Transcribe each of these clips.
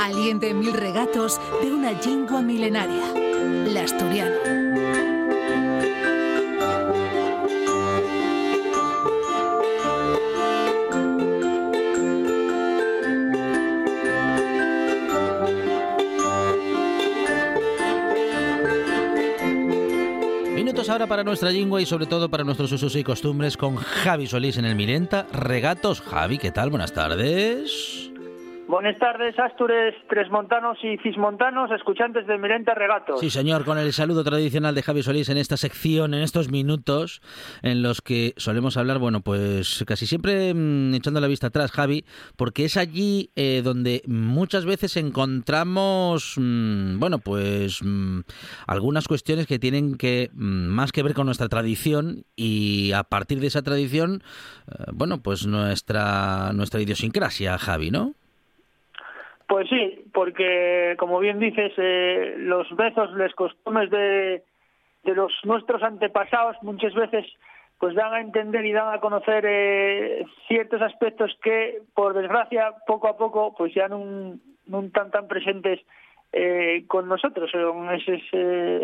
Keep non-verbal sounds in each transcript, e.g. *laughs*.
Aliente mil regatos de una lingua milenaria, la asturiano. Minutos ahora para nuestra lingua y sobre todo para nuestros usos y costumbres con Javi Solís en el Milenta. Regatos. Javi, ¿qué tal? Buenas tardes. Buenas tardes, Astures, Tresmontanos y Cismontanos, escuchantes de Mirenta Regato. Sí, señor, con el saludo tradicional de Javi Solís en esta sección, en estos minutos en los que solemos hablar, bueno, pues casi siempre mm, echando la vista atrás, Javi, porque es allí eh, donde muchas veces encontramos, mm, bueno, pues mm, algunas cuestiones que tienen que más que ver con nuestra tradición y a partir de esa tradición, eh, bueno, pues nuestra, nuestra idiosincrasia, Javi, ¿no? Pues sí, porque como bien dices, eh, los besos, las costumbres de, de los nuestros antepasados muchas veces pues dan a entender y dan a conocer eh, ciertos aspectos que, por desgracia, poco a poco, pues ya no, están tan presentes eh, con nosotros. Son ese,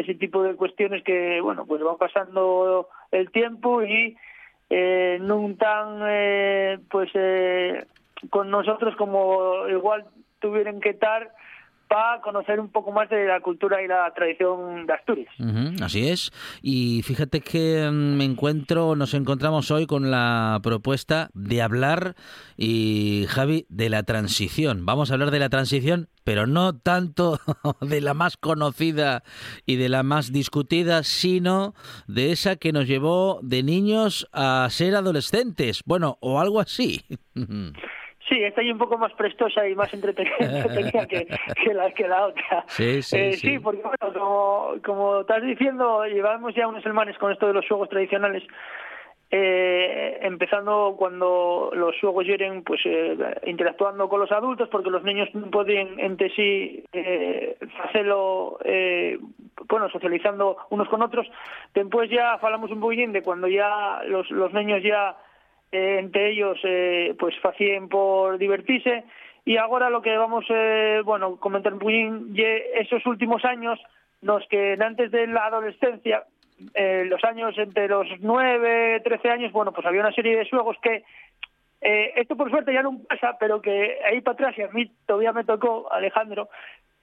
ese, tipo de cuestiones que, bueno, pues va pasando el tiempo y eh, no están, eh, pues, eh, con nosotros como igual tuvieron que estar para conocer un poco más de la cultura y la tradición de Asturias. Así es. Y fíjate que mm, me encuentro, nos encontramos hoy con la propuesta de hablar, y Javi, de la transición. Vamos a hablar de la transición, pero no tanto *laughs* de la más conocida y de la más discutida, sino de esa que nos llevó de niños a ser adolescentes. Bueno, o algo así. *laughs* Sí, está ahí un poco más prestosa y más *laughs* entretenida que, que, la, que la otra. Sí, sí, eh, sí. sí. porque bueno, como, como estás diciendo, llevamos ya unos semanas con esto de los juegos tradicionales, eh, empezando cuando los juegos lleguen pues eh, interactuando con los adultos, porque los niños no pueden entre sí eh, hacerlo, bueno, socializando unos con otros. Después ya hablamos un poquín de cuando ya los, los niños ya entre ellos eh, pues facían por divertirse. Y ahora lo que vamos eh, bueno comentar un poquín esos últimos años los que antes de la adolescencia eh, los años entre los 9, 13 años bueno pues había una serie de juegos que eh, esto por suerte ya no pasa pero que ahí para atrás y a mí todavía me tocó Alejandro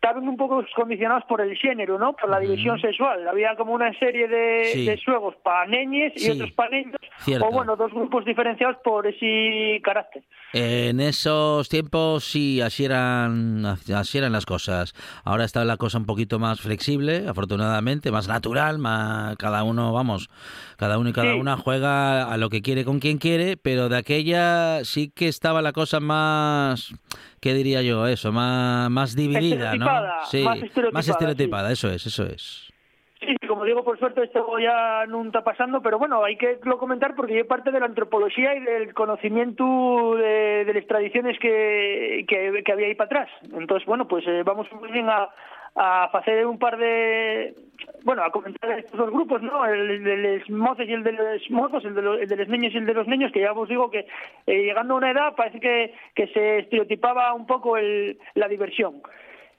estaban un poco condicionados por el género, ¿no? Por la división sexual. Había como una serie de, Sí. de juegos para neñes y Sí. otros para niños, Cierto. o bueno, dos grupos diferenciados por ese carácter. En esos tiempos sí, así eran, así eran las cosas. Ahora está la cosa un poquito más flexible, afortunadamente, más natural, más cada uno, vamos, cada uno y cada Sí. una juega a lo que quiere con quien quiere, pero de aquella sí que estaba la cosa más, ¿qué diría yo? Eso, más, más dividida, ¿no? Estereotipada, Sí, más estereotipada, más estereotipada, eso es, eso es. Sí, como digo, por suerte esto ya no está pasando, pero bueno, hay que lo comentar porque es parte de la antropología y del conocimiento de, de las tradiciones que, que, que había ahí para atrás. Entonces, bueno, pues eh, vamos muy bien a, a hacer un par de, bueno, a comentar estos dos grupos, ¿no? El de los mozos y el de los mozos, el de, los, el de los niños y el de los niños, que ya os digo que eh, llegando a una edad parece que, que se estereotipaba un poco el, la diversión.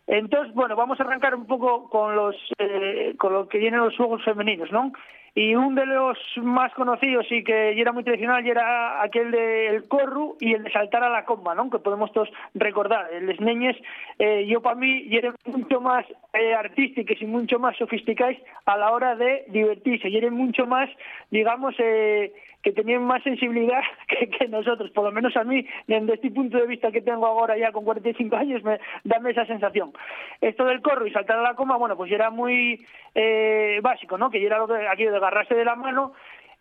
Entonces, bueno, vamos a arrancar un poco con los eh, con lo que vienen los juegos femeninos, ¿no? Y uno de los más conocidos y que ya era muy tradicional y era aquel del corru y el de saltar a la comba, ¿no? Que podemos todos recordar. Les neñes, eh, yo para mí, y eran mucho más eh, artísticos y mucho más sofisticados a la hora de divertirse. Y eran mucho más, digamos, eh, que tenían más sensibilidad *laughs* que, nosotros. Por lo menos a mí, desde este punto de vista que tengo ahora ya con 45 años, me dame esa sensación. Esto del corro y saltar a la coma, bueno, pues era muy eh, básico, ¿no? Que era lo que, aquello de agarrarse de la mano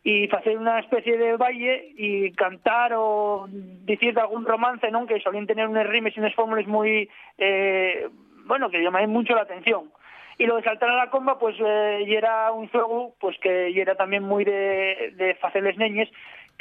y hacer una especie de baile y cantar o decir algún romance, ¿no? Que solían tener unas rimes y unas fórmulas muy... Eh, bueno, que llamaba mucho la atención. Y lo de saltar a la comba, pues, eh, y era un juego, pues, que y era también muy de, de faceles neñes,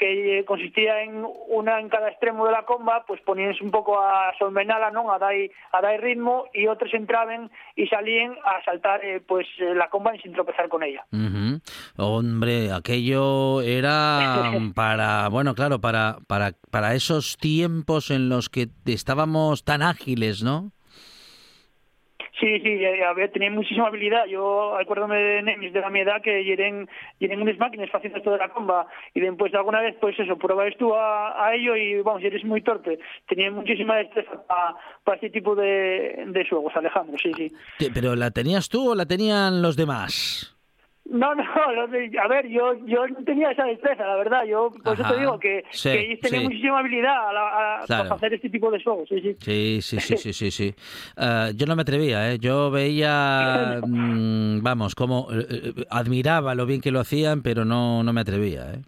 que consistía en una en cada extremo de la comba, pues poníanse un pouco a solmenala, non, a dai a dai ritmo e outros entraban e salían a saltar eh, pues la comba sin tropezar con ella. Uh -huh. Hombre, aquello era *laughs* para, bueno, claro, para para para esos tiempos en los que estábamos tan ágiles, ¿no? Sí, sí, a ver, tenía muchísima habilidad. Yo acuérdome de nenes de la mi edad que lleren unas máquinas haciendo esto la comba y después alguna vez, pues eso, pruebas tú a, a ello y vamos, eres muy torpe. Tenía muchísima destreza para pa este tipo de, de juegos, Alejandro, sí, sí. ¿Pero la tenías tú o la tenían los demás? No, no, *laughs* a ver, yo yo no tenía esa destreza, la verdad. Yo por Ajá, eso te digo que, sí, que tenía sí. muchísima habilidad a, la, a Claro. para hacer este tipo de juegos. Sí, sí. Sí, sí, sí, sí, sí, sí. *laughs* Eh, yo no me atrevía, ¿eh? Yo veía, *laughs* mm, vamos, como eh, eh, admiraba lo bien que lo hacían, pero no, no me atrevía, ¿eh?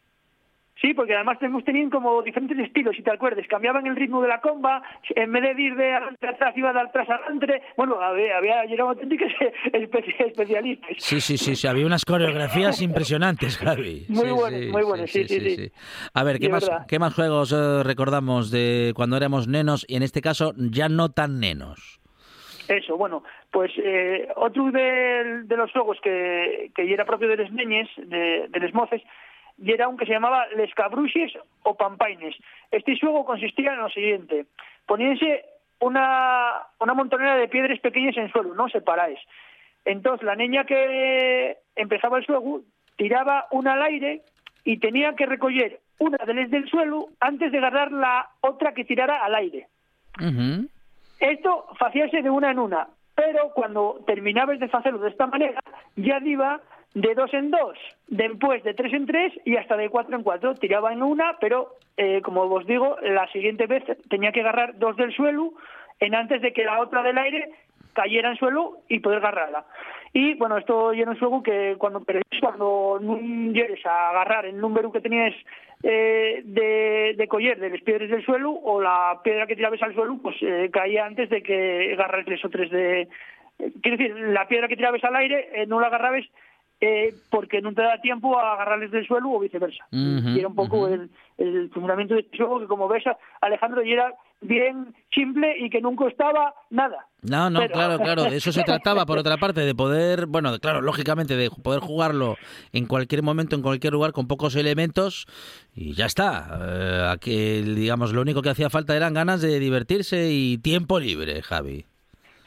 Sí, porque además tenemos tenían como diferentes estilos, si te acuerdas. Cambiaban el ritmo de la comba, en vez de ir de adelante atrás, iba de atrás adelante. Bueno, había, había auténticos *laughs* espe- especialistas. Sí, sí, sí, sí, había unas coreografías impresionantes, Javi. *laughs* Muy Sí, buenas, sí, muy buenas, sí, sí, sí. A ver, ¿qué más, verdad. ¿qué más juegos eh, recordamos de cuando éramos nenos y en este caso ya no tan nenos? Eso, bueno, pues eh, otro de, de los juegos que, que era propio de los neñes, de, de los moces, y era un que se llamaba Les Cabruxes o Pampaines. Este juego consistía en lo siguiente. Poníanse una, una montonera de piedras pequeñas en suelo, no separáis. Entonces la niña que empezaba el juego tiraba una al aire y tenía que recoger una de las del suelo antes de agarrar la otra que tirara al aire. Esto facíase de una en una, pero cuando terminabas de hacerlo de esta manera, ya iba de dos en dos, después de tres en tres y hasta de cuatro en cuatro. Tiraba en una, pero eh, como os digo, la siguiente vez tenía que agarrar dos del suelo en antes de que la otra del aire cayera en suelo y poder agarrarla. Y bueno, esto ya no juego que cuando pero cuando llegues a agarrar el número que tenías eh, de, de coller de las piedras del suelo o la piedra que tirabas al suelo, pues eh, caía antes de que agarrar tres o tres de... quiero decir, la piedra que tirabas al aire no la agarrabas eh, porque no te da tiempo a agarrarles del suelo o viceversa. Y era un poco el, el fundamento de este juego que como ves, Alejandro, y era bien simple y que nunca costaba nada. No, no, Pero- claro, *laughs* claro, de eso se trataba, por otra parte, de poder, bueno, de- claro, lógicamente, de poder jugarlo en cualquier momento, en cualquier lugar, con pocos elementos, y ya está. Eh, aquí, digamos, lo único que hacía falta eran ganas de divertirse y tiempo libre, Javi.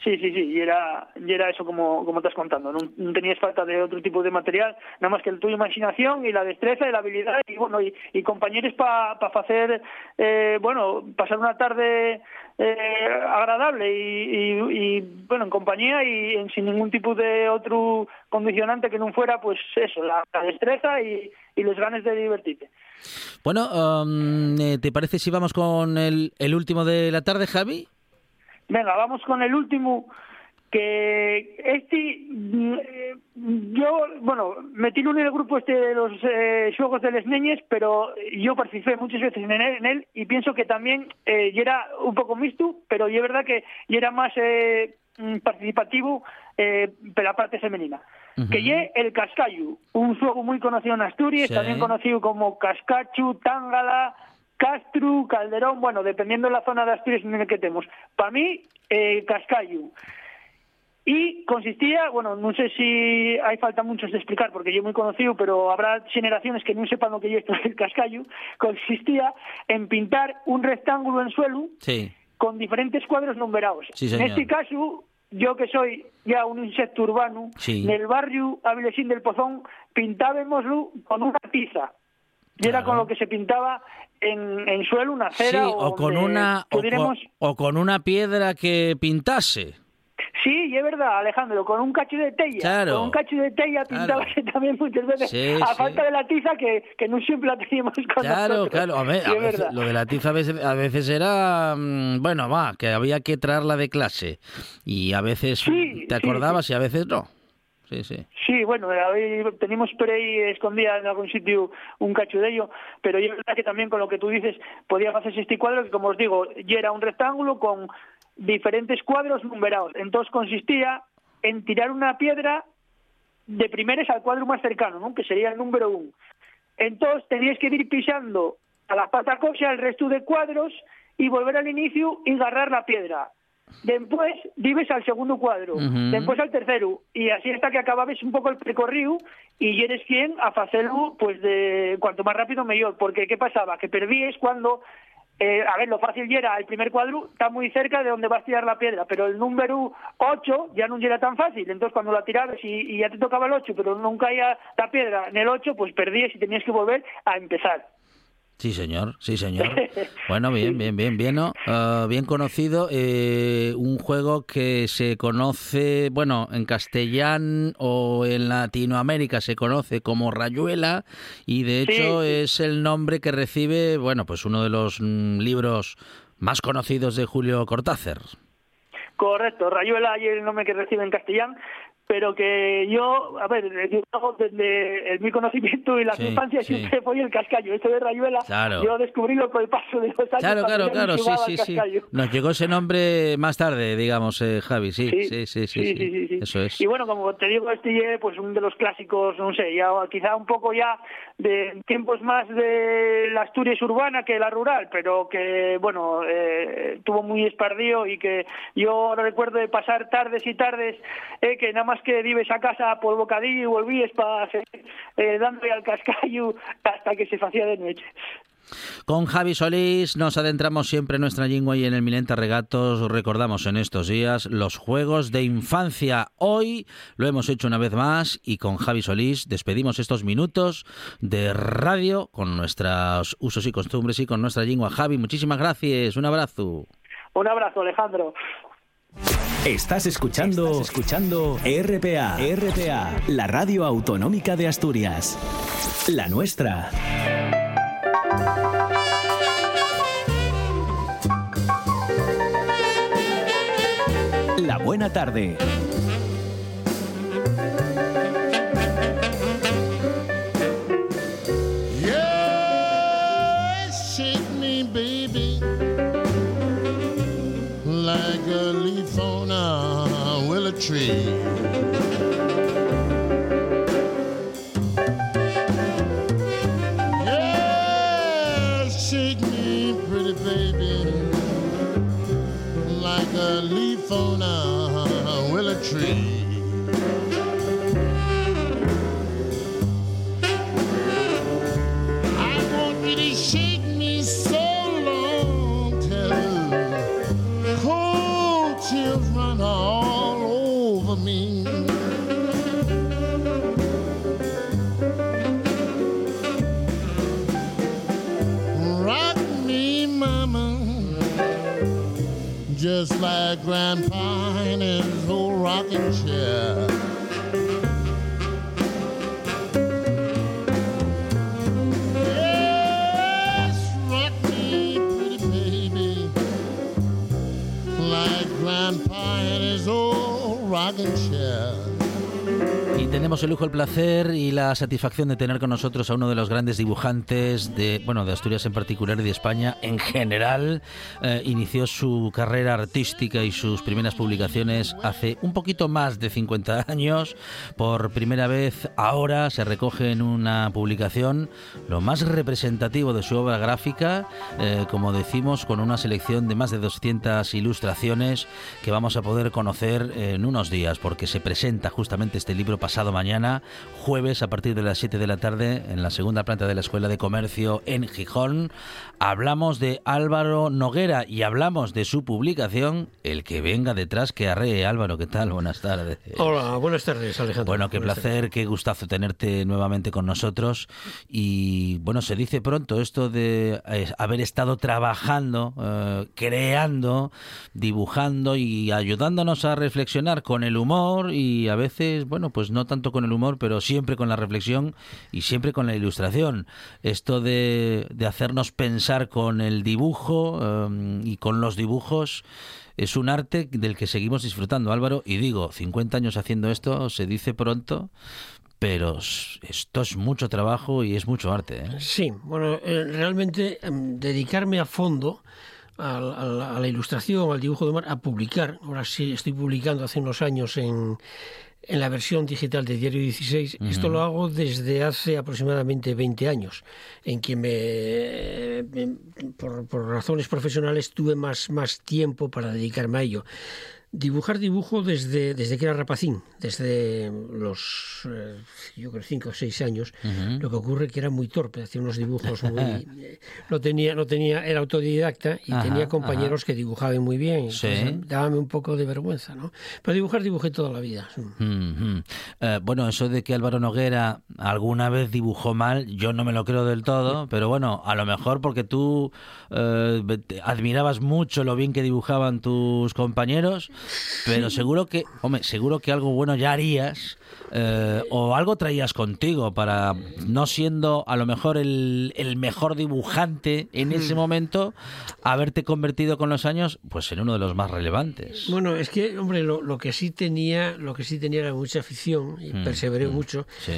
Sí, sí, sí, y era, y era eso como, como estás contando. No, tenías falta de otro tipo de material, nada más que el tuyo imaginación y la destreza y la habilidad y bueno y, y compañeros para hacer, eh, bueno, pasar una tarde eh, agradable y, bueno en compañía y en- sin ningún tipo de otro condicionante que no fuera pues eso, la, destreza y, los ganas de divertirte. Bueno, um, eh, ¿te parece si vamos con el, el último de la tarde, Javi? Venga, vamos con el último, que este, mm, eh, yo, bueno, metí en el grupo este de los eh, juegos de las niñas, pero yo participé muchas veces en él, en él y pienso que también eh, era un poco mixto, pero es verdad que era más eh, mm, participativo eh, de la parte femenina. Que lle el Cascayu, un juego muy conocido en Asturias, Sí. también conocido como Cascachu, Tángala, Castru, Calderón, bueno, dependiendo de la zona de Asturias en la que tenemos. Para mí, eh, Cascayu. Y consistía, bueno, no sé si hay falta muchos de explicar porque yo muy conocido, pero habrá generaciones que no sepan lo que es esto del cascayu. Consistía en pintar un rectángulo en suelo Sí. con diferentes cuadros numerados. Sí, en este caso, yo que soy ya un insecto urbano, Sí. en el barrio Avilesín del Pozón pintábamoslo con una tiza. Y era Claro. con lo que se pintaba en, en suelo, una Sí, cera o con una o con, pudiéramos- o con una piedra que pintase. Sí, y es verdad, Alejandro, con un cacho de tella. Claro. Con un cacho de tella Claro. pintábase también muchas veces, Sí, a sí. falta de la tiza que, que no siempre la teníamos con Claro, nosotros. claro. A ver, a es veces- lo de la tiza a veces, a veces era, mm, bueno, va, que había que traerla de clase. Y a veces Sí, te sí, acordabas y a veces no. Sí, sí. Sí, bueno, ahí tenemos por ahí escondida en algún sitio un cacho de ello, pero yo verdad que también con lo que tú dices podía hacerse este cuadro que como os digo, ya era un rectángulo con diferentes cuadros numerados. Entonces consistía en tirar una piedra de primeres al cuadro más cercano, ¿no? que sería el número uno. Entonces tenías que ir pisando a la pata el resto de cuadros y volver al inicio y agarrar la piedra. Después vives al segundo cuadro, después al tercero, y así hasta que acababes un poco el recorrido y eres quien a hacerlo pues de cuanto más rápido mejor, porque ¿qué pasaba? Que perdíes cuando eh, a ver, lo fácil era el primer cuadro, está muy cerca de donde vas a tirar la piedra, pero el número 8 ya no era tan fácil. Entonces, cuando la tirabas y, y ya te tocaba el 8, pero nunca caía la piedra en el 8, pues perdías y tenías que volver a empezar. Sí, señor, sí, señor. *laughs* Bueno, bien, bien, bien, bien, ¿no? Ah, bien conocido. Eh, un juego que se conoce, bueno, en castellán o en Latinoamérica se conoce como Rayuela y de hecho es el nombre que recibe, bueno, pues uno de los mm, libros más conocidos de Julio Cortázar. Correcto, Rayuela y el nombre que recibe en castellano pero que yo, a ver, desde mi conocimiento y la infancia siempre fue el cascayo. Esto de Rayuela, yo descubrí con el paso de los años. Claro, claro, claro, sí, sí, sí. Nos llegó ese nombre más tarde, digamos, eh, Javi, sí sí sí, sí Eso es. Y bueno, como te digo, este pues uno de los clásicos, no sé, ya quizá un poco ya de tiempos más de la Asturias urbana que la rural, pero que, bueno, eh, tuvo muy espardío y que yo recuerdo de pasar tardes y tardes eh, que nada más que vives a casa por bocadillo y volvíes para seguir eh, dándole al cascallo hasta que se hacía de noche. Con Javi Solís nos adentramos siempre en nuestra lengua y en el Milenta Regatos recordamos en estos días los juegos de infancia. Hoy lo hemos hecho una vez más y con Javi Solís despedimos estos minutos de radio con nuestros usos y costumbres y con nuestra lengua. Javi, muchísimas gracias. Un abrazo. Un abrazo, Alejandro. Estás escuchando, escuchando RPA, RPA, la radio autonómica de Asturias. La nuestra. La buena tarde. tree. yeah, shake me, pretty baby, like a leaf on a willow tree. Just like Grandpa in his old rocking chair. Yes, rock me, pretty baby, like Grandpa in his old rocking chair. Tenemos el lujo, el placer y la satisfacción de tener con nosotros a uno de los grandes dibujantes de, bueno, de Asturias en particular y de España en general. Eh, inició su carrera artística y sus primeras publicaciones hace un poquito más de 50 *laughs* años. Por primera vez ahora se recoge en una publicación lo más representativo de su obra gráfica, eh, como decimos, con una selección de más de 200 ilustraciones que vamos a poder conocer en unos días, porque se presenta justamente este libro pasado mañana, jueves a partir de las 7 de la tarde, en la segunda planta de la Escuela de Comercio en Gijón. Hablamos de Álvaro Noguera y hablamos de su publicación, El que venga detrás que arree. Álvaro, ¿qué tal? Buenas tardes. Hola, buenas tardes, Alejandro. Bueno, qué placer, qué gustazo tenerte nuevamente con nosotros. Y bueno, se dice pronto esto de eh, haber estado trabajando, eh, creando, dibujando y ayudándonos a reflexionar con el humor y a veces, bueno, pues no tanto con el humor, pero siempre con la reflexión y siempre con la ilustración. Esto de, hacernos pensar con el dibujo um, y con los dibujos es un arte del que seguimos disfrutando, Álvaro. Y digo, 50 años haciendo esto se dice pronto, pero esto es mucho trabajo y es mucho arte. ¿eh? Sí, bueno, eh, realmente em, dedicarme a fondo a, la ilustración, al dibujo de mar, a publicar. Ahora sí estoy publicando hace unos años en, en la versión digital de Diario 16. Esto lo hago desde hace aproximadamente 20 años, en que me, por, por, razones profesionales tuve más, más tiempo para dedicarme a ello dibujar dibujo desde, desde que era rapacín, desde los, eh, yo creo, cinco o seis años. Lo que ocurre que era muy torpe, hacía unos dibujos muy... Eh, *laughs* no tenía, no tenía, era autodidacta y tenía compañeros que dibujaban muy bien. ¿Sí? Dábame un poco de vergüenza, ¿no? Pero dibujar dibujé toda la vida. Eh, bueno, eso de que Álvaro Noguera alguna vez dibujó mal, yo no me lo creo del todo, pero bueno, a lo mejor porque tú admirabas mucho lo bien que dibujaban tus compañeros pero seguro que, hombre, seguro que algo bueno ya harías eh, o algo traías contigo para, no siendo a lo mejor el, el mejor dibujante en ese hmm. momento, haberte convertido con los años pues en uno de los más relevantes. Bueno, es que, hombre, lo, lo que sí tenía, lo que sí tenía era mucha afición y hmm, perseveré hmm, mucho. Sí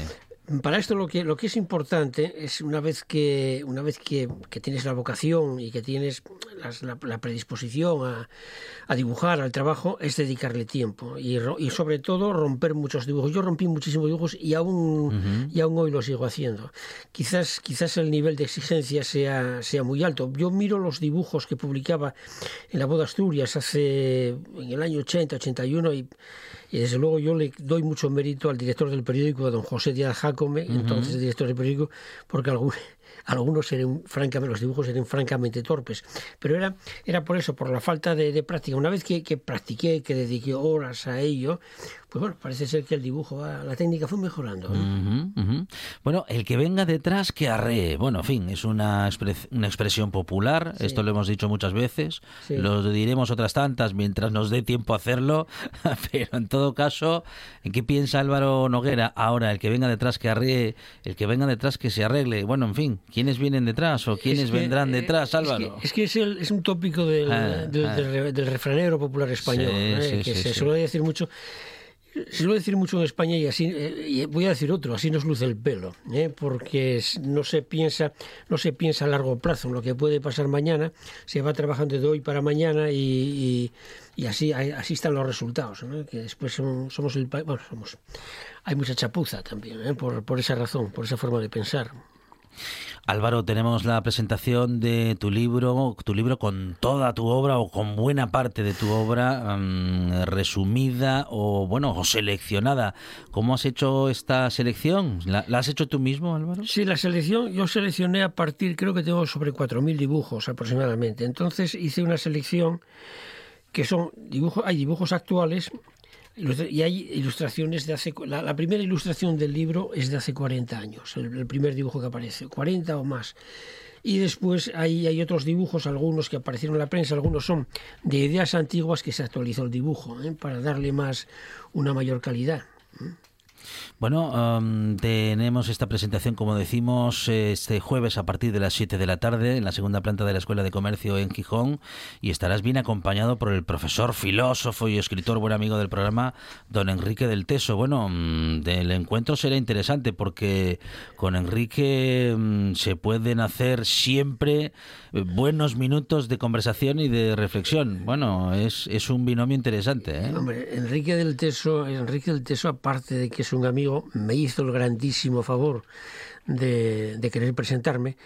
para esto lo que, lo que es importante es una vez que, una vez que, tienes la vocación y que tienes la, predisposición a, a, dibujar, al trabajo, es dedicarle tiempo y, y, sobre todo romper muchos dibujos. Yo rompí muchísimos dibujos y aún, y aún hoy lo sigo haciendo. Quizás, quizás el nivel de exigencia sea, sea muy alto. Yo miro los dibujos que publicaba en la Boda Asturias hace en el año 80, 81 y y desde luego yo le doy mucho mérito al director del periódico, a don José Díaz Jacome, entonces director del periódico, porque algún, *laughs* algunos eran francamente, los dibujos eran francamente torpes, pero era, era por eso, por la falta de, práctica. Una vez que, que, practiqué, que dediqué horas a ello, pues bueno, parece ser que el dibujo, la técnica fue mejorando. Bueno, el que venga detrás que arree. Bueno, en fin, es una, una expresión popular, esto lo hemos dicho muchas veces, lo diremos otras tantas mientras nos dé tiempo a hacerlo, *laughs* pero en todo caso, ¿en qué piensa Álvaro Noguera ahora? El que venga detrás que arree, el que venga detrás que se arregle. Bueno, en fin, ¿quiénes vienen detrás o quiénes vendrán eh, detrás, Álvaro? Es que es, es, un tópico del, ah, del, ah. refranero popular español, ¿eh? que se suele decir mucho se suele decir mucho en España y así eh, voy a decir otro, así nos luce el pelo, ¿eh? porque no se piensa, no se piensa a largo plazo en lo que puede pasar mañana, se va trabajando de hoy para mañana y, así así están los resultados, que después somos, el país, bueno, somos, hay mucha chapuza también, ¿eh? por, por esa razón, por esa forma de pensar. Álvaro, tenemos la presentación de tu libro, tu libro con toda tu obra o con buena parte de tu obra mm, resumida o bueno o seleccionada. ¿Cómo has hecho esta selección? ¿La, has hecho tú mismo, Álvaro? Sí, la selección yo seleccioné a partir, creo que tengo sobre 4.000 dibujos aproximadamente. Entonces hice una selección que son dibujos, hay dibujos actuales y hay ilustraciones de hace... La, primera ilustración del libro es de hace 40 años, el, primer dibujo que aparece, 40 o más. Y después hay, hay otros dibujos, algunos que aparecieron en la prensa, algunos son de ideas antiguas que se actualizó el dibujo, ¿eh? para darle más una mayor calidad. ¿eh? Bueno, tenemos esta presentación, como decimos, este jueves a partir de las 7 de la tarde en la segunda planta de la Escuela de Comercio en Gijón y estarás bien acompañado por el profesor, filósofo y escritor, buen amigo del programa, don Enrique del Teso. Bueno, del encuentro será interesante porque con Enrique se pueden hacer siempre eh, buenos minutos de conversación y de reflexión. Bueno, es, es un binomio interesante. ¿eh? Enrique del Teso, Enrique del Teso, aparte de que es un amigo, me hizo el grandísimo favor de, querer presentarme.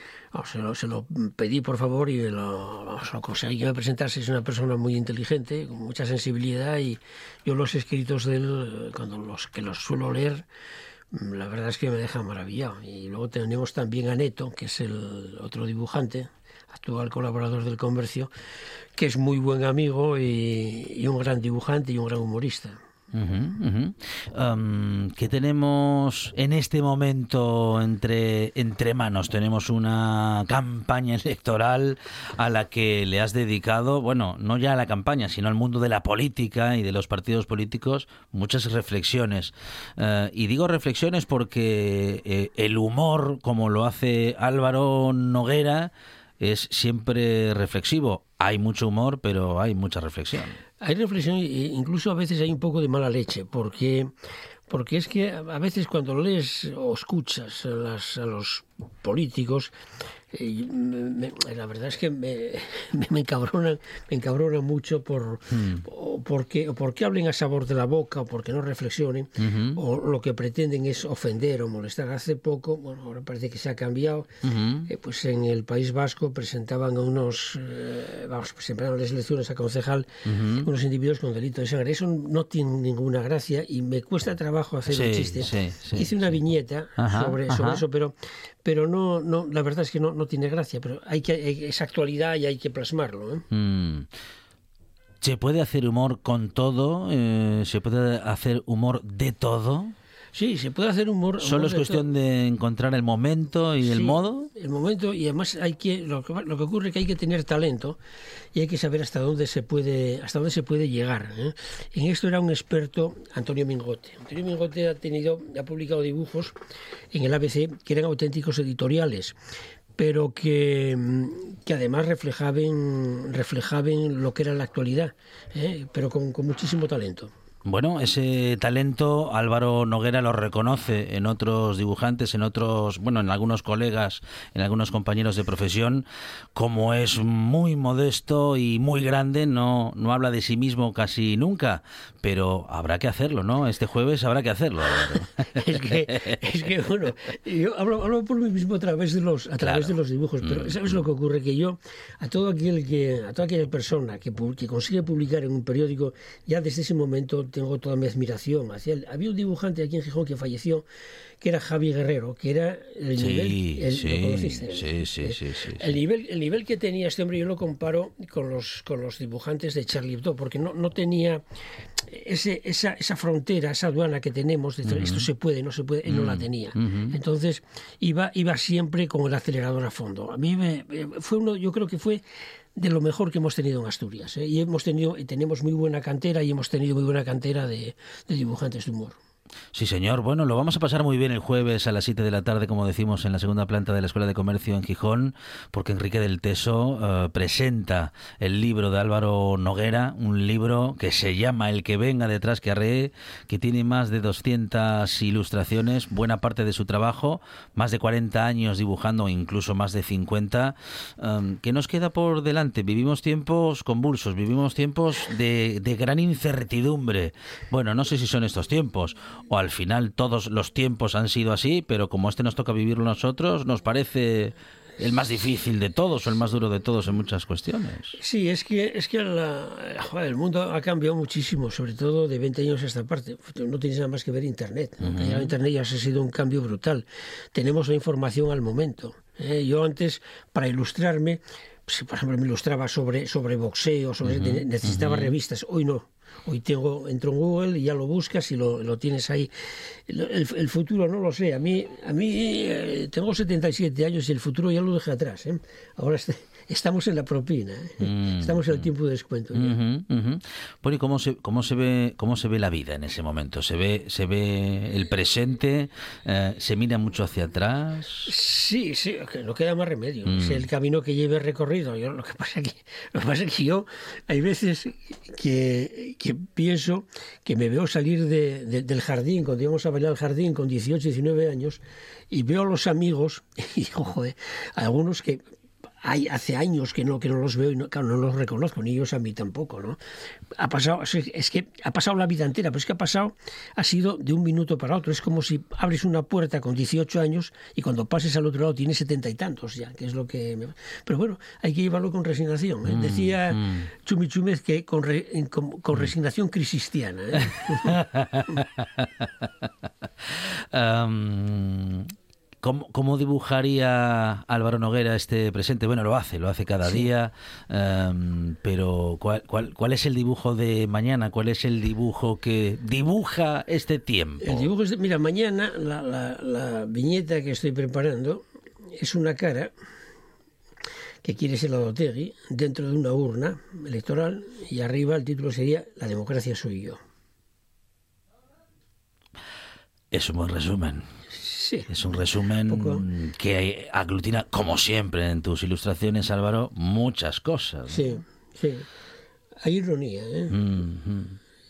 se, lo, se, lo, pedí por favor y lo, conseguí que me presentase. Es una persona muy inteligente, con mucha sensibilidad y yo los escritos de él, cuando los que los suelo leer, la verdad es que me deja maravillado. Y luego tenemos también a Neto, que es el otro dibujante, actual colaborador del comercio, que es muy buen amigo y, un gran dibujante y un gran humorista. ¿Qué tenemos en este momento entre, entre manos? Tenemos una campaña *laughs* electoral a la que le has dedicado, bueno, no ya a la campaña, sino al mundo de la política y de los partidos políticos, muchas reflexiones. Eh, y digo reflexiones porque eh, el humor, como lo hace Álvaro Noguera, es siempre reflexivo. Hay mucho humor, pero hay mucha reflexión. Hay reflexión e incluso a veces hay un poco de mala leche, porque, porque es que a veces cuando lees o escuchas a, las, a los políticos, la verdad es que me, *laughs* me, encabrona, me encabrona mucho por, hmm. porque, porque hablen a sabor de la boca o porque no reflexionen o lo que pretenden es ofender o molestar. Hace poco, bueno, ahora parece que se ha cambiado, eh, pues en el País Vasco presentaban a unos, eh, vamos, presentaron las elecciones a concejal unos individuos con delito de sangre. Eso no tiene ninguna gracia y me cuesta trabajo hacer un chiste. Hice una viñeta sobre, sobre eso, pero pero no, no, la verdad es que no, no tiene gracia, pero hay que, es actualidad y hay que plasmarlo. ¿eh? Mm. ¿Se puede hacer humor con todo? Eh, ¿Se puede hacer humor de todo? Sí, se puede hacer humor. Solo es cuestión de encontrar el momento y el modo. El momento y además hay que lo, que lo que ocurre es que hay que tener talento y hay que saber hasta dónde se puede hasta dónde se puede llegar. ¿eh? En esto era un experto Antonio Mingote. Antonio Mingote ha tenido ha publicado dibujos en el ABC que eran auténticos editoriales pero que, que, además reflejaban, reflejaban lo que era la actualidad, ¿eh? pero con, con muchísimo talento. Bueno, ese talento Álvaro Noguera lo reconoce en otros dibujantes, en otros, bueno, en algunos colegas, en algunos compañeros de profesión, como es muy modesto y muy grande, no, no habla de sí mismo casi nunca, pero habrá que hacerlo, ¿no? Este jueves habrá que hacerlo. *laughs* es, que, es que, bueno, yo hablo, por mí mismo a través de los, a través de los dibujos, pero mm. ¿sabes lo que ocurre? Que yo, a todo aquel que, a toda aquella persona que, que consigue publicar en un periódico, ya desde ese momento tengo toda mi admiración hacia él. Había un dibujante aquí en Gijón que falleció, que era Javi Guerrero, que era el nivel, el, sí, Sí, sí, sí, el nivel, el nivel que tenía este hombre yo lo comparo con los con los dibujantes de Charlie Hebdo, porque no, no tenía ese, esa, esa frontera, esa aduana que tenemos, de esto se puede, no se puede, él no la tenía. Entonces iba, iba siempre con el acelerador a fondo. A mí me, fue uno, yo creo que fue de lo mejor que hemos tenido en Asturias. ¿eh? Y hemos tenido, y tenemos muy buena cantera y hemos tenido muy buena cantera de dibujantes de humor. Sí, señor. Bueno, lo vamos a pasar muy bien el jueves a las 7 de la tarde, como decimos, en la segunda planta de la Escuela de Comercio en Gijón, porque Enrique del Teso eh, presenta el libro de Álvaro Noguera, un libro que se llama El que venga detrás que arree, que tiene más de 200 ilustraciones, buena parte de su trabajo, más de 40 años dibujando, incluso más de 50. Eh, ¿Qué nos queda por delante? Vivimos tiempos convulsos, vivimos tiempos de, de gran incertidumbre. Bueno, no sé si son estos tiempos o al final todos los tiempos han sido así, pero como este nos toca vivirlo nosotros, nos parece el más difícil de todos o el más duro de todos en muchas cuestiones. Sí, es que es que el mundo ha cambiado muchísimo, sobre todo de 20 años a esta parte. No tienes nada más que ver Internet. Internet ya ha sido un cambio brutal. Tenemos la información al momento. ¿eh? Yo antes, para ilustrarme, si por ejemplo me ilustraba sobre, sobre boxeo, sobre, necesitaba revistas, hoy no. Hoy tengo, entro en Google y ya lo buscas y lo, lo tienes ahí. El, futuro no lo sé. A mí, a mí eh, tengo 77 años y el futuro ya lo dejé atrás. ¿eh? Ahora estoy, estamos en la propina, ¿eh? mm, estamos en el tiempo de descuento. Bueno, ¿y cómo se, cómo se ve cómo se ve la vida en ese momento? ¿Se ve se ve el presente? Eh, ¿Se mira mucho hacia atrás? Sí, sí, no queda más remedio. Es mm. el camino que lleve recorrido. Yo, lo que pasa que lo que pasa es que yo hay veces que, que pienso que me veo salir de, del jardín cuando íbamos a bailar al jardín con 18, 19 años y veo a los amigos *laughs* y digo, joder, algunos que hay, hace años que no, que no los veo y no, no los reconozco, ni ellos a mí tampoco, ¿no? Ha pasado, es que ha pasado la vida entera, pero es que ha pasado, ha sido de un minuto para otro. Es como si abres una puerta con 18 años y cuando pases al otro lado tienes setenta y tantos ya, que es lo que... Pero bueno, hay que llevarlo con resignación. ¿eh? Mm, Decía mm. Chumi que con, con, resignación cristiana. ¿eh? *laughs* ¿Cómo, dibujaría Álvaro Noguera este presente? Bueno, lo hace, lo hace cada día, em, pero ¿cuál, cuál, es el dibujo de mañana? ¿Cuál es el dibujo que dibuja este tiempo? El dibujo es, mira, mañana la, la, viñeta que estoy preparando es una cara que quiere ser la de dentro de una urna electoral y arriba el título sería La democracia soy yo. Es un buen resumen. Es un resumen que aglutina, como siempre en tus ilustraciones, Álvaro, muchas cosas. Sí, sí. Hay ironía, ¿eh?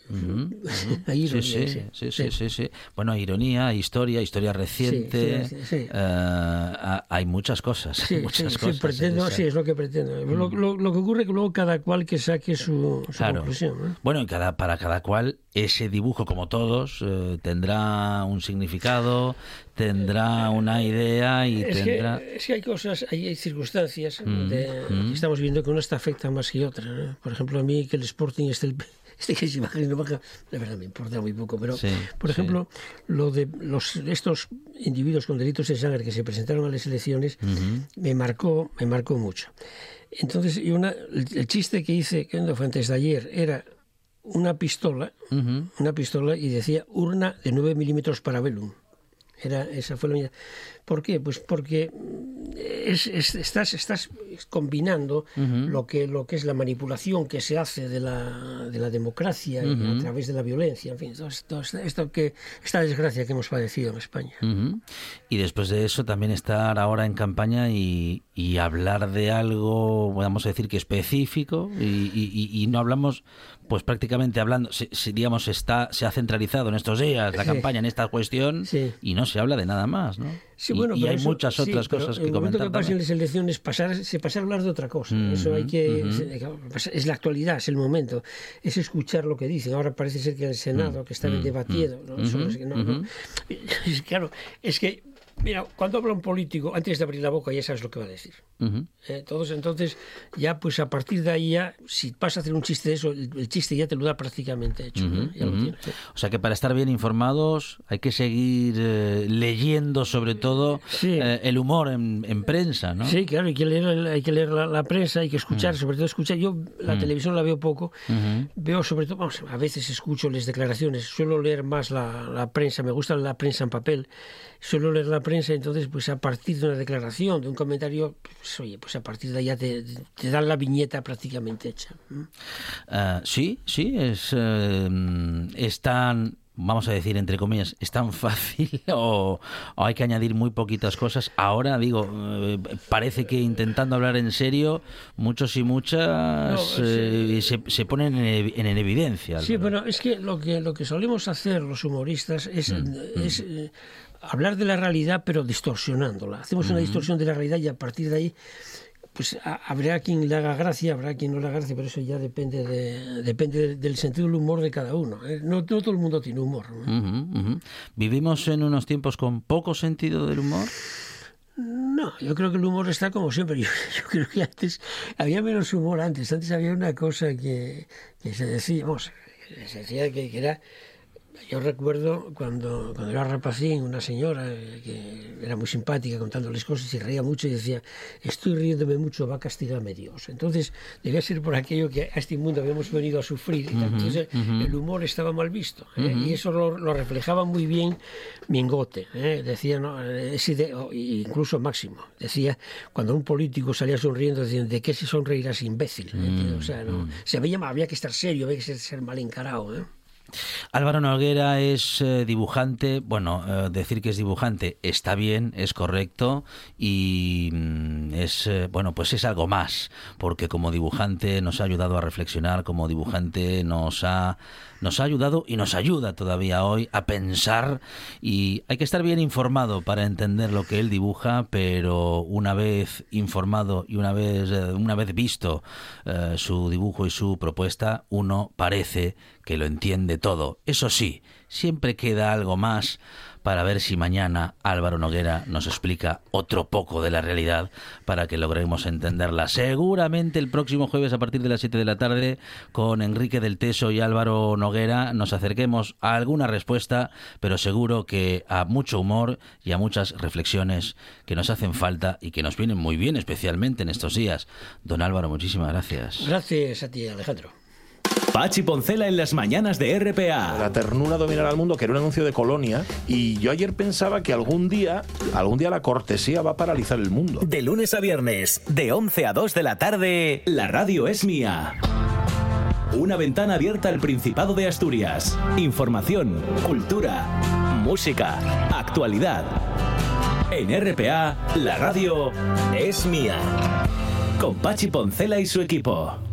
*laughs* sí, sí, sí, sí, sí, Bueno, ironía, historia, historia reciente. Eh, hay muchas cosas. Sí, *laughs* muchas cosas pretendo, sí, es lo que pretendo. Lo, que ocurre es que luego cada cual que saque su, conclusión. Bueno, cada, para cada cual ese dibujo, como todos, eh, tendrá un significado, tendrá una idea y tendrá... Que, es que hay cosas, hay, circunstancias de, que estamos viendo que una está afecta más que otra. Por ejemplo, a mí que el Sporting esté el *laughs* este que se baja y no baja, la verdad me importa muy poco, pero por ejemplo, lo de los estos individuos con delitos de sangre que se presentaron a las elecciones me marcó, me marcó mucho. Entonces, y una, el, chiste que hice, que fue antes de ayer, era una pistola, una pistola y decía urna de 9 milímetros para velum. Era, esa fue la unidad. ¿Por qué? Pues porque es, estás, estás combinando lo, que, lo que es la manipulación que se hace de la, de la democracia a través de la violencia, en fin, todo, esto, que, esta desgracia que hemos padecido en España. Y después de eso también estar ahora en campaña y, y hablar de algo, vamos a decir que específico, y, y, no hablamos, pues prácticamente hablando, si, digamos, está, se ha centralizado en estos días la campaña en esta cuestión y no se habla de nada más, ¿no? Y, hay muchas otras cosas que comentar. Lo que pasa en las elecciones pasar, se pasa a hablar de otra cosa. Eso hay que. Es la actualidad, es el momento. Es escuchar lo que dicen. Ahora parece ser que el Senado, que está debatiendo. claro, es que Mira, cuando habla un político, antes de abrir la boca ya sabes lo que va a decir. Eh, todos entonces, ya pues a partir de ahí ya, si vas a hacer un chiste de eso, el, chiste ya te lo da prácticamente hecho. ¿eh? O sea que para estar bien informados hay que seguir eh, leyendo sobre todo el humor en, prensa, ¿no? Sí, claro, hay que leer, hay que leer la, prensa, hay que escuchar, sobre todo escuchar. Yo la televisión la veo poco, veo sobre todo, vamos, a veces escucho las declaraciones, suelo leer más la, la prensa, me gusta la prensa en papel suelo leer la prensa, entonces pues a partir de una declaración, de un comentario, pues oye, pues a partir de ya te, dan la viñeta prácticamente hecha. Ah, sí, sí, es, eh, tan vamos a decir entre comillas, es tan fácil *laughs* o, hay que añadir muy poquitas cosas. Ahora digo, eh, parece que intentando hablar en serio, muchos y muchas eh, se, se, ponen en, en evidencia. Sí, bueno, es que lo que lo que solemos hacer los humoristas es, mm, es mm hablar de la realidad pero distorsionándola. Hacemos una distorsión de la realidad y a partir de ahí pues habrá quien le haga gracia, habrá quien no le haga gracia, pero eso ya depende de, depende del sentido del humor de cada uno. ¿eh? No, todo el mundo tiene humor. ¿Vivimos en unos tiempos con poco sentido del humor? No, yo creo que el humor está como siempre. *laughs* Yo, creo que antes había menos humor antes. Antes había una cosa que, se decía, se decía que era yo recuerdo cuando, cuando era rapacín, una señora que era muy simpática contándoles cosas y reía mucho y decía, estoy riéndome mucho, va a castigarme Dios. Entonces, debía ser por aquello que a este mundo habíamos venido a sufrir. Entonces, el humor estaba mal visto. ¿eh? Y eso lo, reflejaba muy bien Mingote. ¿eh? Decía, ¿no? incluso Máximo, decía, cuando un político salía sonriendo, decían, ¿de qué se sonreirás imbécil? ¿eh? O sea, no, se veía, había que estar serio, había que ser, ser mal encarado. ¿eh? Álvaro Noguera es eh, dibujante, bueno, eh, decir que es dibujante está bien, es correcto y mm, es, eh, bueno, pues es algo más, porque como dibujante nos ha ayudado a reflexionar, como dibujante nos ha nos ha ayudado y nos ayuda todavía hoy a pensar y hay que estar bien informado para entender lo que él dibuja, pero una vez informado y una vez, eh, una vez visto eh, su dibujo y su propuesta, uno parece que lo entiende todo. Eso sí, siempre queda algo más para ver si mañana Álvaro Noguera nos explica otro poco de la realidad para que logremos entenderla. Seguramente el próximo jueves a partir de las 7 de la tarde con Enrique del Teso y Álvaro Noguera nos acerquemos a alguna respuesta, pero seguro que a mucho humor y a muchas reflexiones que nos hacen falta y que nos vienen muy bien, especialmente en estos días. Don Álvaro, muchísimas gracias. Gracias a ti, Alejandro. Pachi Poncela en las mañanas de RPA. La ternura dominará al mundo, que era un anuncio de colonia, y yo ayer pensaba que algún día, algún día la cortesía va a paralizar el mundo. De lunes a viernes, de 11 a 2 de la tarde, la radio es mía. Una ventana abierta al Principado de Asturias. Información, cultura, música, actualidad. En RPA, la radio es mía. Con Pachi Poncela y su equipo.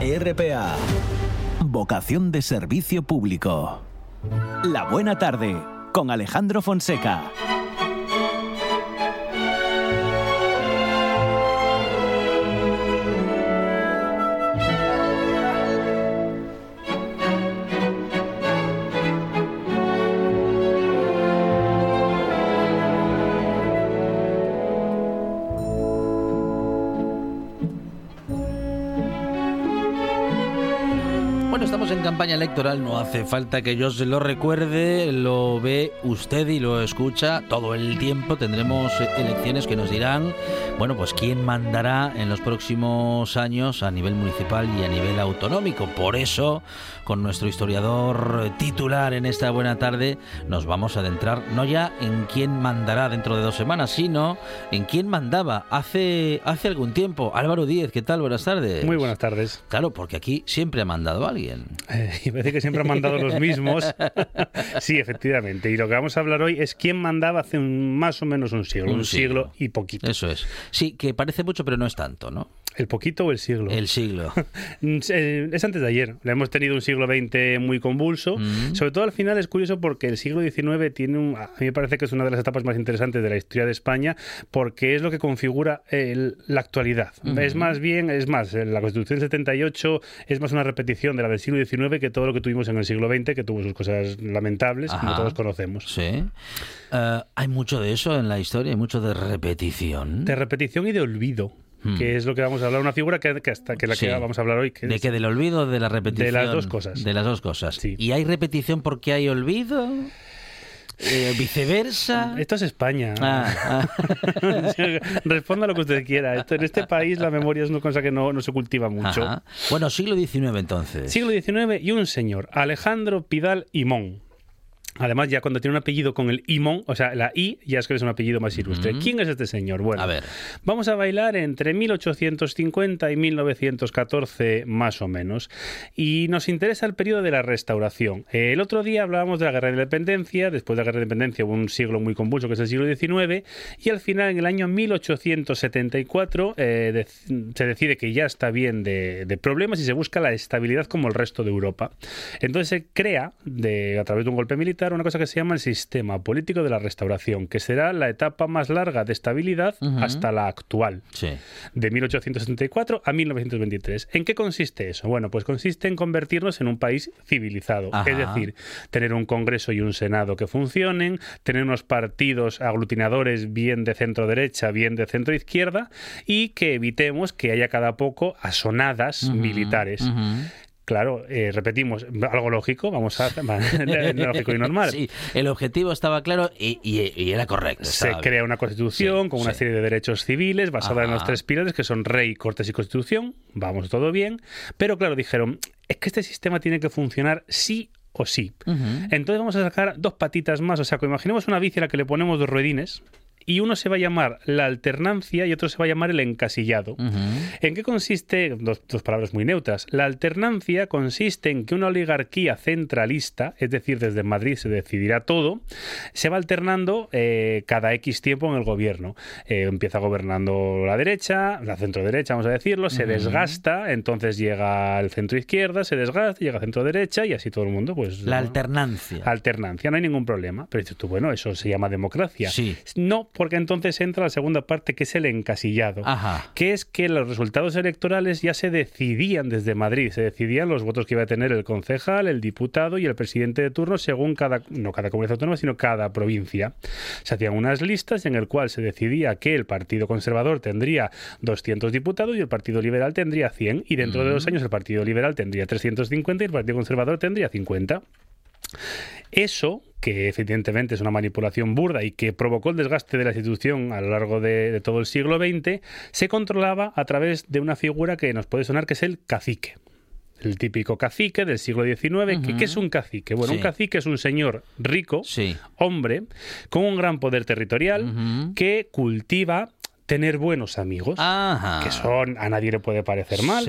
RPA, vocación de servicio público. La buena tarde, con Alejandro Fonseca. Campaña electoral no hace falta que yo se lo recuerde, lo ve usted y lo escucha todo el tiempo. Tendremos elecciones que nos dirán, bueno, pues quién mandará en los próximos años a nivel municipal y a nivel autonómico. Por eso, con nuestro historiador titular en esta buena tarde, nos vamos a adentrar no ya en quién mandará dentro de dos semanas, sino en quién mandaba hace, hace algún tiempo. Álvaro Díez, ¿qué tal? Buenas tardes. Muy buenas tardes. Claro, porque aquí siempre ha mandado alguien. Eh, y parece que siempre han mandado los mismos. *laughs* sí, efectivamente. Y lo que vamos a hablar hoy es quién mandaba hace más o menos un siglo. Un, siglo. y poquito. Eso es. Sí, que parece mucho, pero no es tanto, ¿no? ¿El poquito o el siglo? El siglo. *laughs* Eh, es antes de ayer. Hemos tenido un siglo XX muy convulso. Mm. Sobre todo al final es curioso porque el siglo XIX tiene un. A mí me parece que es una de las etapas más interesantes de la historia de España porque es lo que configura la actualidad. Es más bien, es más, la Constitución 78 es más una repetición de la del siglo XIX que todo lo que tuvimos en el siglo XX, que tuvo sus cosas lamentables, como todos conocemos. Sí. Eh, hay mucho de eso en la historia, hay mucho de repetición. De repetición y de olvido. Hmm. que es lo que vamos a hablar, una figura que, que hasta que la que vamos a hablar hoy. ¿De que del olvido o de la repetición? De las dos cosas. De las dos cosas. ¿Y hay repetición porque hay olvido? Eh, viceversa. Esto es España. Ah, ah. *laughs* Responda lo que usted quiera. Esto, en este país la memoria es una cosa que no, no se cultiva mucho. Bueno, siglo XIX entonces. Siglo XIX y un señor, Alejandro Pidal Imón. Además, ya cuando tiene un apellido con el Imón, o sea, la I, ya es que es un apellido más ilustre. ¿Quién es este señor? Bueno, a ver. vamos a bailar entre 1850 y 1914, más o menos. Y nos interesa el periodo de la restauración. el otro día hablábamos de la Guerra de Independencia. Después de la Guerra de Independencia hubo un siglo muy convulso, que es el siglo XIX. Y al final, en el año 1874, eh, se decide que ya está bien de, de, problemas y se busca la estabilidad como el resto de Europa. Entonces se crea, de, a través de un golpe militar, una cosa que se llama el sistema político de la restauración, que será la etapa más larga de estabilidad hasta la actual, de 1874 a 1923. ¿En qué consiste eso? Bueno, pues consiste en convertirnos en un país civilizado, es decir, tener un Congreso y un Senado que funcionen, tener unos partidos aglutinadores bien de centro derecha, bien de centro izquierda y que evitemos que haya cada poco asonadas militares claro, eh, repetimos, algo lógico, vamos a *laughs* *laughs* lógico y normal. Sí, el objetivo estaba claro y, era correcto. Se crea una constitución con una serie de derechos civiles basada en los tres pilares que son rey, cortes y constitución. Vamos todo bien, pero claro, dijeron, es que este sistema tiene que funcionar sí o sí. Entonces vamos a sacar dos patitas más. O sea, que imaginemos una bici a la que le ponemos dos ruedines y uno se va a llamar la alternancia y otro se va a llamar el encasillado. ¿En qué consiste? Dos, palabras muy neutras. La alternancia consiste en que una oligarquía centralista, es decir, desde Madrid se decidirá todo, se va alternando eh, cada X tiempo en el gobierno. Eh, empieza gobernando la derecha, la centro derecha, vamos a decirlo, se desgasta, entonces llega al centro izquierda, se desgasta, llega al centro derecha y así todo el mundo, pues. La alternancia. Alternancia, no hay ningún problema. Pero dices tú, bueno, eso se llama democracia. Sí. No, porque entonces entra la segunda parte que es el encasillado, que es que los resultados electorales ya se decidían desde Madrid, se decidían los votos que iba a tener el concejal, el diputado y el presidente de turno según cada, no cada comunidad autónoma, sino cada provincia. Se hacían unas listas en el cual se decidía que el Partido Conservador tendría 200 diputados y el Partido Liberal tendría 100 y dentro de dos años el Partido Liberal tendría 350 y el Partido Conservador tendría 50. Eso, que evidentemente es una manipulación burda y que provocó el desgaste de la institución a lo largo de, todo el siglo XX, se controlaba a través de una figura que nos puede sonar que es el cacique. el típico cacique del siglo XIX. ¿Qué, es un cacique? Bueno, un cacique es un señor rico, hombre, con un gran poder territorial, que cultiva tener buenos amigos, que son a nadie le puede parecer mal.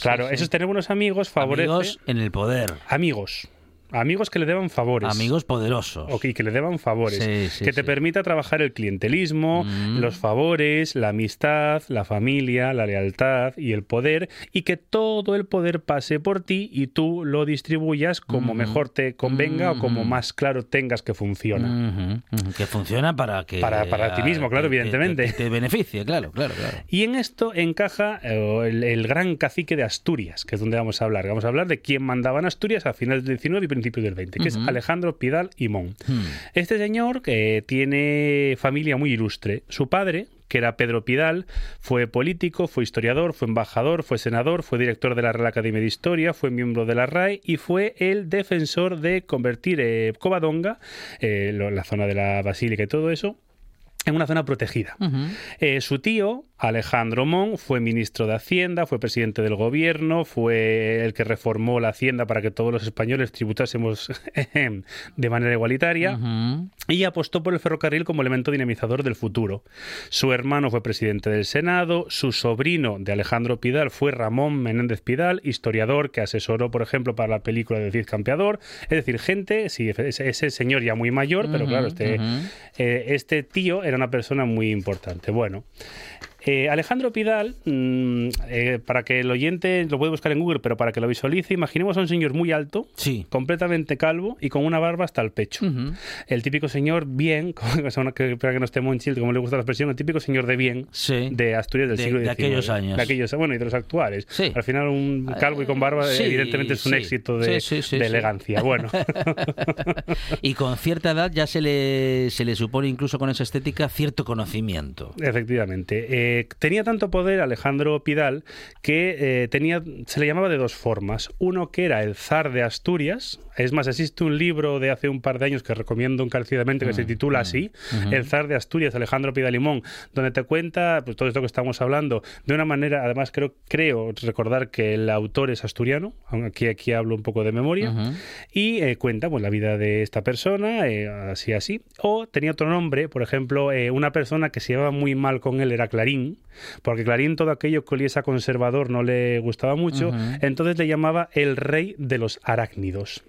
claro, eso es tener buenos amigos favorece amigos en el poder. Amigos. Amigos que le deban favores. Amigos poderosos. Ok, que le deban favores. que te permita trabajar el clientelismo, mm. los favores, la amistad, la familia, la lealtad y el poder, y que todo el poder pase por ti y tú lo distribuyas como mm. mejor te convenga o como mm. más claro tengas que funciona. Que funciona para que... Para, para ti mismo, claro, evidentemente. Que, te beneficie, claro, claro, claro. Y en esto encaja eh, el, gran cacique de Asturias, que es donde vamos a hablar. Vamos a hablar de quién mandaba en Asturias a finales del 19 y del 20, que es Alejandro Pidal y Mon. Hmm. Este señor que tiene familia muy ilustre. Su padre, que era Pedro Pidal, fue político, fue historiador, fue embajador, fue senador, fue director de la Real Academia de Historia, fue miembro de la RAE y fue el defensor de convertir eh, Covadonga, eh, la zona de la Basílica y todo eso, en una zona protegida. Eh, su tío, Alejandro Mon, fue ministro de Hacienda, fue presidente del gobierno, fue el que reformó la Hacienda para que todos los españoles tributásemos *laughs* de manera igualitaria y apostó por el ferrocarril como elemento dinamizador del futuro. Su hermano fue presidente del Senado, su sobrino de Alejandro Pidal fue Ramón Menéndez Pidal, historiador que asesoró, por ejemplo, para la película de Cid Campeador. Es decir, gente, sí, ese, señor ya muy mayor, pero claro, este, eh, este tío era una persona muy importante. Bueno, eh, Alejandro Pidal, mm, eh, para que el oyente lo puede buscar en Google, pero para que lo visualice, imaginemos a un señor muy alto, completamente calvo y con una barba hasta el pecho. El típico señor bien, *laughs* que, para que no esté monchil, como le gusta la expresión, el típico señor de bien de Asturias del siglo XIX. De aquellos años. De aquellos, bueno, y de los actuales. Al final, un calvo y con barba, evidentemente, es un éxito de, elegancia. Bueno. *laughs* y con cierta edad ya se le, se le supone, incluso con esa estética, cierto conocimiento. Efectivamente. Eh, tenía tanto poder Alejandro Pidal que eh, tenía, se le llamaba de dos formas. Uno que era el zar de Asturias. Es más, existe un libro de hace un par de años que recomiendo encarecidamente que se mm, titula mm, así, El zar de Asturias, Alejandro Pidal Limón, donde te cuenta pues, todo esto que estamos hablando de una manera, además creo, creo recordar que el autor es asturiano, aquí, aquí hablo un poco de memoria, y eh, cuenta pues, la vida de esta persona, eh, así así. O tenía otro nombre, por ejemplo, una persona que se llevaba muy mal con él era Clarín, porque Clarín todo aquello que oliese a conservador no le gustaba mucho, entonces le llamaba el rey de los arácnidos.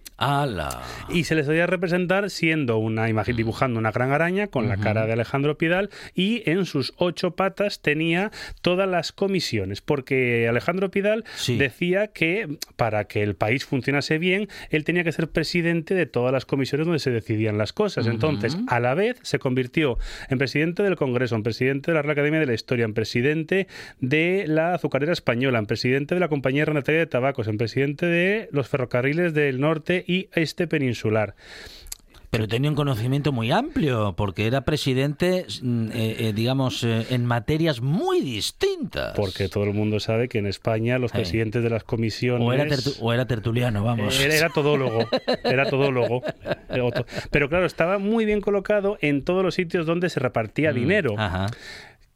Y se les solía representar siendo una imagen, dibujando una gran araña con la cara de Alejandro Pidal y en sus ocho patas tenía todas las comisiones, porque Alejandro Pidal decía que para que el país funcionase bien, él tenía que ser presidente de todas las comisiones donde se decidían las cosas. Entonces, a la vez se convirtió en presidente del Congreso, en presidente de la Real Academia de la Historia, en presidente de la Azucarera Española, en presidente de la Compañía Renataria de Tabacos, en presidente de los ferrocarriles del norte y este peninsular. Pero tenía un conocimiento muy amplio, porque era presidente, mm, eh, eh, digamos, eh, en materias muy distintas. Porque todo el mundo sabe que en España los presidentes de las comisiones... O era, tertuliano, vamos. Era, era todólogo, era todólogo. *laughs* Pero claro, estaba muy bien colocado en todos los sitios donde se repartía mm, dinero. Ajá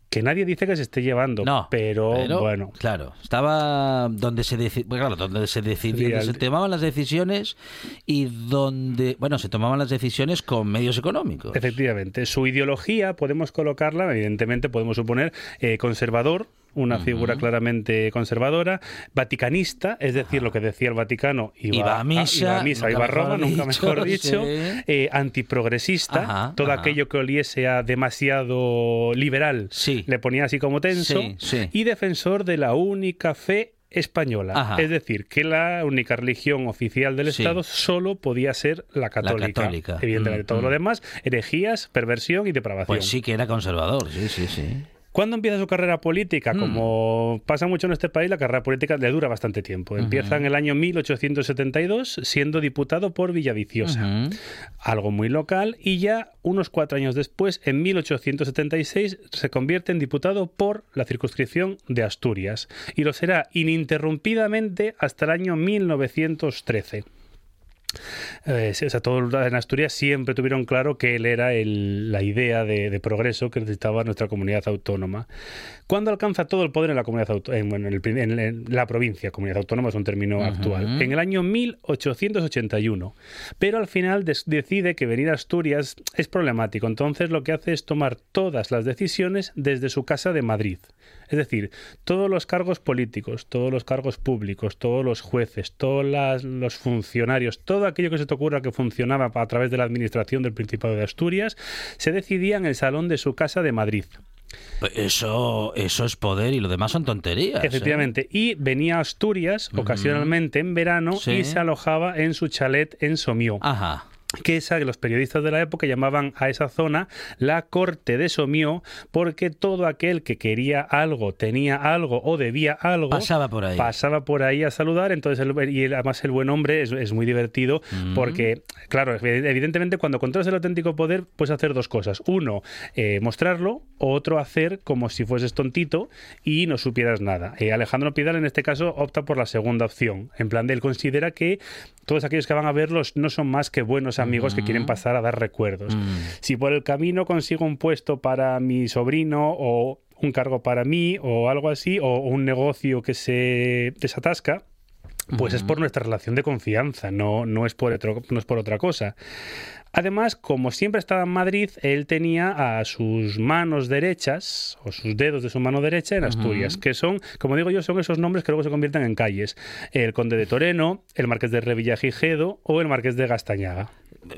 que nadie dice que se esté llevando, no, pero, bueno. Claro, estaba donde se, claro, donde se decidía, se tomaban las decisiones y donde, bueno, se tomaban las decisiones con medios económicos. Efectivamente, su ideología podemos colocarla, evidentemente podemos suponer, eh, conservador, una figura claramente conservadora, vaticanista, es decir, lo que decía el Vaticano, iba, a misa, iba a, Roma, nunca mejor dicho, eh, antiprogresista, todo aquello que oliese a demasiado liberal, le ponía así como tenso, y defensor de la única fe española. Es decir, que la única religión oficial del Estado solo podía ser la católica. Evidentemente, mm, todo lo mm. demás, herejías, perversión y depravación. Pues sí que era conservador, sí, sí, sí. ¿Cuándo empieza su carrera política? Mm. Como pasa mucho en este país, la carrera política le dura bastante tiempo. Empieza en el año 1872 siendo diputado por Villaviciosa, algo muy local, y ya unos cuatro años después, en 1876, se convierte en diputado por la circunscripción de Asturias y lo será ininterrumpidamente hasta el año 1913. Eh, o sea, todo en Asturias siempre tuvieron claro que él era la idea de, progreso que necesitaba nuestra comunidad autónoma. ¿Cuándo alcanza todo el poder en la comunidad en, la provincia? Comunidad autónoma es un término actual. En el año 1881. Pero al final decide que venir a Asturias es problemático. Entonces lo que hace es tomar todas las decisiones desde su casa de Madrid. Es decir, todos los cargos políticos, todos los cargos públicos, todos los jueces, todos los funcionarios, todo aquello que se te ocurra que funcionaba a través de la administración del Principado de Asturias, se decidía en el salón de su casa de Madrid. Eso, eso es poder y lo demás son tonterías. ¿eh? Efectivamente. Y venía a Asturias ocasionalmente en verano y se alojaba en su chalet en Somió. Ajá que esa que los periodistas de la época llamaban a esa zona la corte de Somió, porque todo aquel que quería algo, tenía algo o debía algo, pasaba por ahí, pasaba por ahí a saludar. Entonces, y además el buen hombre es, muy divertido, mm. porque, claro, evidentemente cuando controlas el auténtico poder, puedes hacer dos cosas. Uno, eh, mostrarlo, otro, hacer como si fueses tontito y no supieras nada. Eh, Alejandro Pidal, en este caso, opta por la segunda opción. En plan de él considera que todos aquellos que van a verlos no son más que buenos amigos que quieren pasar a dar recuerdos. Mm. Si por el camino consigo un puesto para mi sobrino o un cargo para mí o algo así, o un negocio que se desatasca, pues es por nuestra relación de confianza, no, no, es por no es por otra cosa. Además, como siempre estaba en Madrid, él tenía a sus manos derechas, o sus dedos de su mano derecha en Asturias, que son, como digo yo, son esos nombres que luego se convierten en calles. El Conde de Toreno, el Marqués de Revillagigedo o el Marqués de Gastañaga.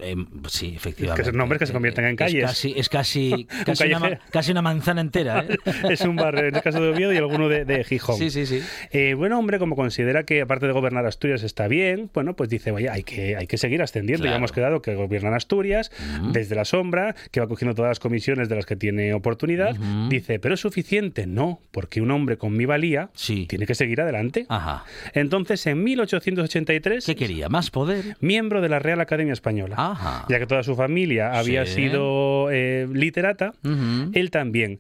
Eh, sí, efectivamente. que son nombres que se convierten en calles. Es casi, *laughs* casi, una, manzana entera. ¿eh? *laughs* es un barrio, en el caso de Oviedo y alguno de, Gijón. Sí, sí, sí. Eh, bueno, hombre, como considera que aparte de gobernar Asturias está bien, bueno, pues dice, oye, hay que, hay que seguir ascendiendo. Ya hemos quedado que gobiernan Asturias desde la sombra, que va cogiendo todas las comisiones de las que tiene oportunidad. Dice, pero es suficiente. No, porque un hombre con mi valía tiene que seguir adelante. Ajá. Entonces, en 1883... ¿Qué quería? ¿Más poder? Miembro de la Real Academia Española ya que toda su familia había sido eh, literata, él también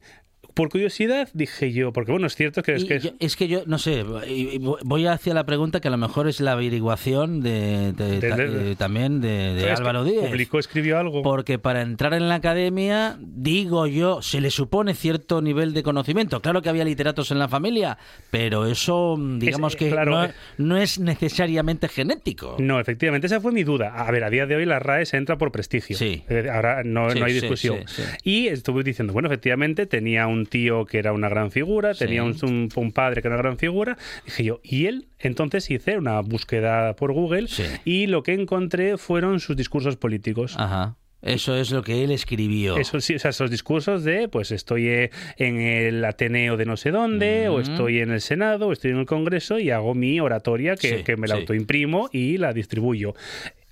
por curiosidad dije yo, porque bueno, es cierto que es que... Yo, es que yo, no sé, voy hacia la pregunta que a lo mejor es la averiguación de, eh, también de, Álvaro Díaz. Publicó, escribió algo. Porque para entrar en la academia, digo yo, se le supone cierto nivel de conocimiento. Claro que había literatos en la familia, pero eso, digamos que eh, no, es necesariamente genético. No, efectivamente, esa fue mi duda. A ver, a día de hoy la RAE se entra por prestigio. Sí. Ahora no, no hay discusión. y estuve diciendo, bueno, efectivamente tenía un tío que era una gran figura, tenía un, un, padre que era una gran figura. Dije yo, ¿y él? Entonces hice una búsqueda por Google y lo que encontré fueron sus discursos políticos. Ajá. Eso es lo que él escribió. Eso sí, o sea, esos discursos de, pues estoy eh, en el Ateneo de no sé dónde, o estoy en el Senado, o estoy en el Congreso y hago mi oratoria que, que me la autoimprimo y la distribuyo